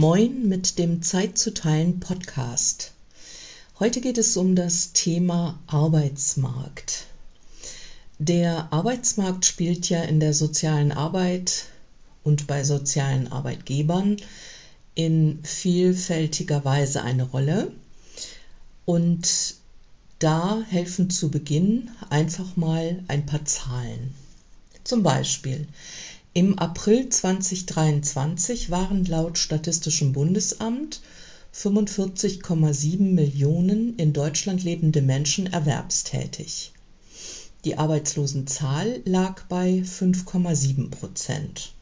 Moin mit dem Zeit zu teilen Podcast. Heute geht es um das Thema Arbeitsmarkt. Der Arbeitsmarkt spielt ja in der sozialen Arbeit und bei sozialen Arbeitgebern in vielfältiger Weise eine Rolle. Und da helfen zu Beginn einfach mal ein paar Zahlen. Zum Beispiel im April 2023 waren laut Statistischem Bundesamt 45,7 Millionen in Deutschland lebende Menschen erwerbstätig. Die Arbeitslosenzahl lag bei 5,7 Prozent.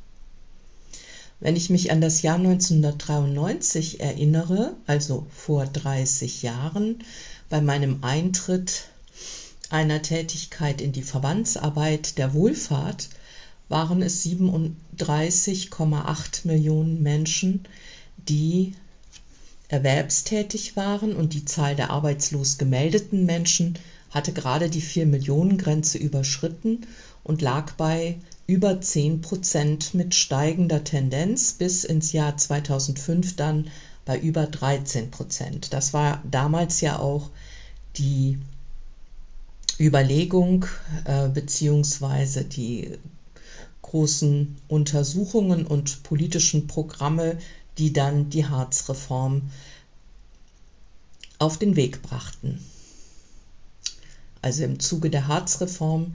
Wenn ich mich an das Jahr 1993 erinnere, also vor 30 Jahren, bei meinem Eintritt einer Tätigkeit in die Verbandsarbeit der Wohlfahrt, waren es 37,8 Millionen Menschen, die erwerbstätig waren und die Zahl der arbeitslos gemeldeten Menschen hatte gerade die 4-Millionen-Grenze überschritten und lag bei über 10 Prozent mit steigender Tendenz bis ins Jahr 2005 dann bei über 13 Prozent. Das war damals ja auch die Überlegung äh, beziehungsweise die großen Untersuchungen und politischen Programme, die dann die Harzreform auf den Weg brachten. Also im Zuge der Harzreform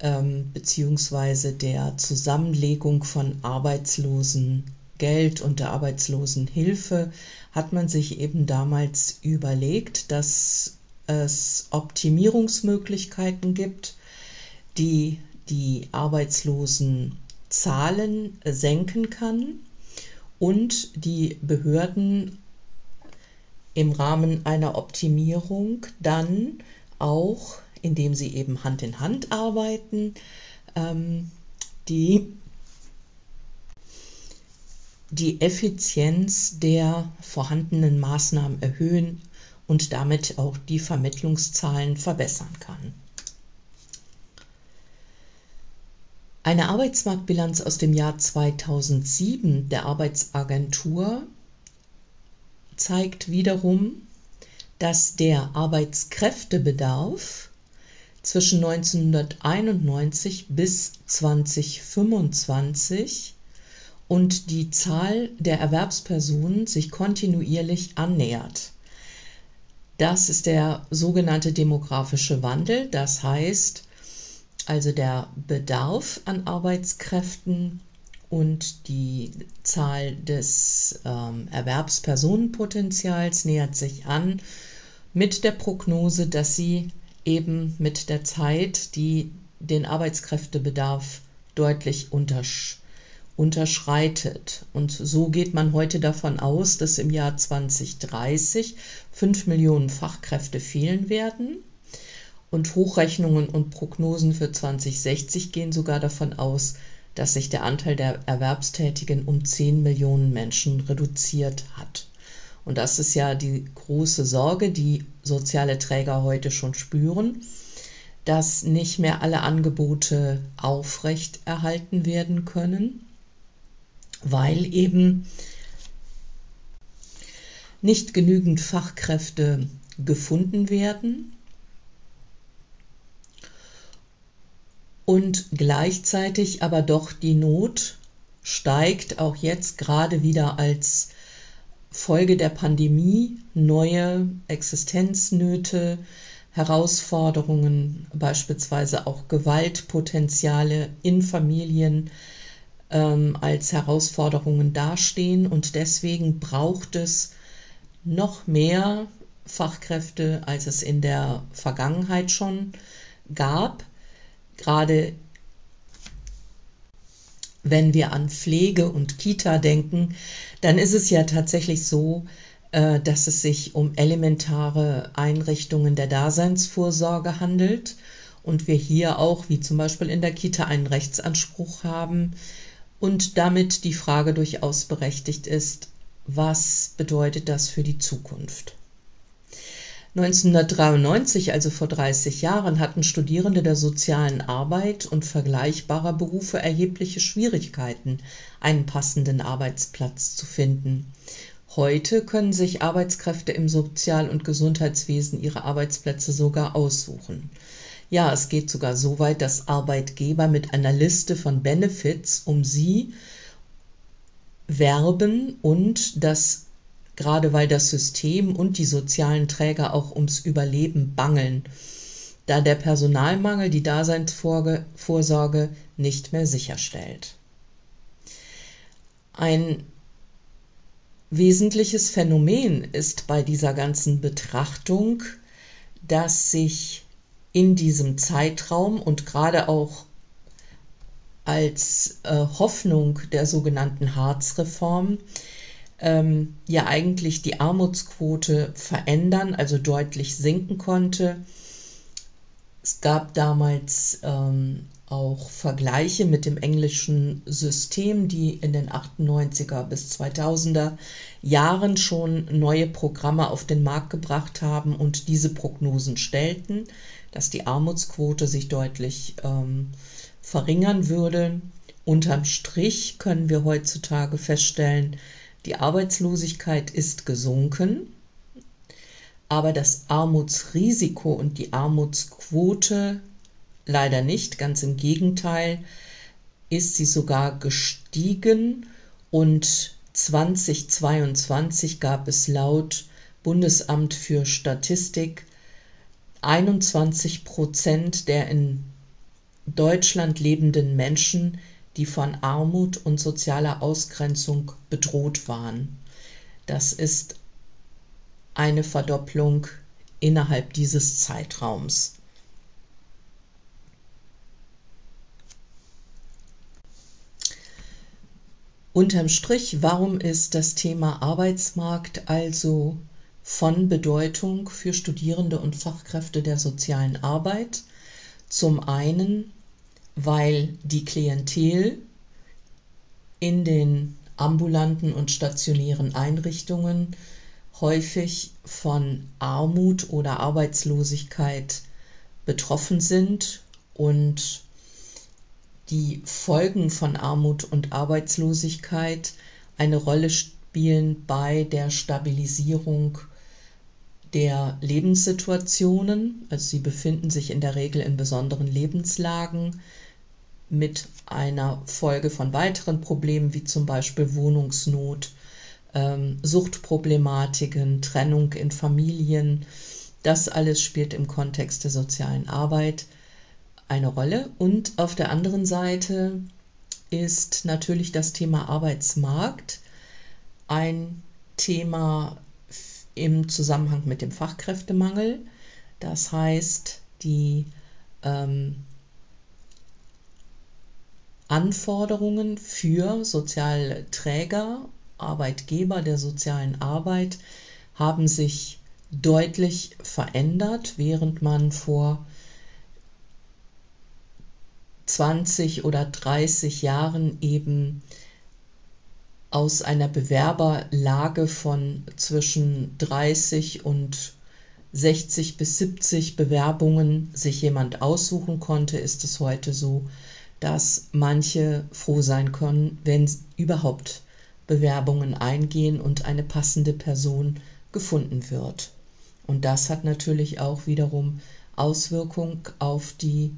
ähm, beziehungsweise der Zusammenlegung von Arbeitslosengeld und der Arbeitslosenhilfe hat man sich eben damals überlegt, dass es Optimierungsmöglichkeiten gibt, die die Arbeitslosenzahlen senken kann und die Behörden im Rahmen einer Optimierung dann auch, indem sie eben Hand in Hand arbeiten, ähm, die die Effizienz der vorhandenen Maßnahmen erhöhen und damit auch die Vermittlungszahlen verbessern kann. Eine Arbeitsmarktbilanz aus dem Jahr 2007 der Arbeitsagentur zeigt wiederum, dass der Arbeitskräftebedarf zwischen 1991 bis 2025 und die Zahl der Erwerbspersonen sich kontinuierlich annähert. Das ist der sogenannte demografische Wandel, das heißt also der Bedarf an Arbeitskräften und die Zahl des ähm, Erwerbspersonenpotenzials nähert sich an mit der Prognose, dass sie eben mit der Zeit die den Arbeitskräftebedarf deutlich untersch unterschreitet. Und so geht man heute davon aus, dass im Jahr 2030 5 Millionen Fachkräfte fehlen werden. Und Hochrechnungen und Prognosen für 2060 gehen sogar davon aus, dass sich der Anteil der Erwerbstätigen um 10 Millionen Menschen reduziert hat. Und das ist ja die große Sorge, die soziale Träger heute schon spüren, dass nicht mehr alle Angebote aufrecht erhalten werden können, weil eben nicht genügend Fachkräfte gefunden werden und gleichzeitig aber doch die Not steigt, auch jetzt gerade wieder als Folge der Pandemie neue Existenznöte, Herausforderungen, beispielsweise auch Gewaltpotenziale in Familien ähm, als Herausforderungen dastehen. Und deswegen braucht es noch mehr Fachkräfte, als es in der Vergangenheit schon gab gerade wenn wir an Pflege und Kita denken, dann ist es ja tatsächlich so, äh, dass es sich um elementare Einrichtungen der Daseinsvorsorge handelt und wir hier auch, wie zum Beispiel in der Kita, einen Rechtsanspruch haben und damit die Frage durchaus berechtigt ist, was bedeutet das für die Zukunft? 1993, also vor 30 Jahren, hatten Studierende der sozialen Arbeit und vergleichbarer Berufe erhebliche Schwierigkeiten, einen passenden Arbeitsplatz zu finden. Heute können sich Arbeitskräfte im Sozial- und Gesundheitswesen ihre Arbeitsplätze sogar aussuchen. Ja, es geht sogar so weit, dass Arbeitgeber mit einer Liste von Benefits um sie werben und das gerade weil das System und die sozialen Träger auch ums Überleben bangeln, da der Personalmangel die Daseinsvorsorge nicht mehr sicherstellt. Ein wesentliches Phänomen ist bei dieser ganzen Betrachtung, dass sich in diesem Zeitraum und gerade auch als äh, Hoffnung der sogenannten Harz-Reform ähm, ja eigentlich die Armutsquote verändern, also deutlich sinken konnte. Es gab damals ähm, auch Vergleiche mit dem englischen System, die in den 98er bis 2000er Jahren schon neue Programme auf den Markt gebracht haben und diese Prognosen stellten, dass die Armutsquote sich deutlich ähm, verringern würde. Unterm Strich können wir heutzutage feststellen, die Arbeitslosigkeit ist gesunken, aber das Armutsrisiko und die Armutsquote leider nicht, ganz im Gegenteil, ist sie sogar gestiegen und 2022 gab es laut Bundesamt für Statistik 21 Prozent der in Deutschland lebenden Menschen die von Armut und sozialer Ausgrenzung bedroht waren. Das ist eine Verdopplung innerhalb dieses Zeitraums. Unterm Strich, warum ist das Thema Arbeitsmarkt also von Bedeutung für Studierende und Fachkräfte der sozialen Arbeit? Zum einen weil die Klientel in den ambulanten und stationären Einrichtungen häufig von Armut oder Arbeitslosigkeit betroffen sind und die Folgen von Armut und Arbeitslosigkeit eine Rolle spielen bei der Stabilisierung der Lebenssituationen. Also sie befinden sich in der Regel in besonderen Lebenslagen mit einer Folge von weiteren Problemen wie zum Beispiel Wohnungsnot, ähm, Suchtproblematiken, Trennung in Familien. Das alles spielt im Kontext der sozialen Arbeit eine Rolle. Und auf der anderen Seite ist natürlich das Thema Arbeitsmarkt ein Thema im Zusammenhang mit dem Fachkräftemangel. Das heißt, die ähm, Anforderungen für Sozialträger, Arbeitgeber der sozialen Arbeit haben sich deutlich verändert, während man vor 20 oder 30 Jahren eben aus einer Bewerberlage von zwischen 30 und 60 bis 70 Bewerbungen sich jemand aussuchen konnte, ist es heute so, dass manche froh sein können, wenn überhaupt Bewerbungen eingehen und eine passende Person gefunden wird. Und das hat natürlich auch wiederum Auswirkung auf die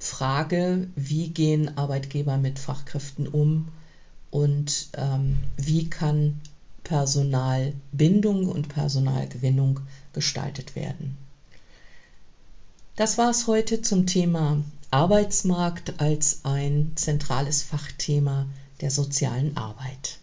Frage, wie gehen Arbeitgeber mit Fachkräften um und ähm, wie kann Personalbindung und Personalgewinnung gestaltet werden. Das war es heute zum Thema Arbeitsmarkt als ein zentrales Fachthema der sozialen Arbeit.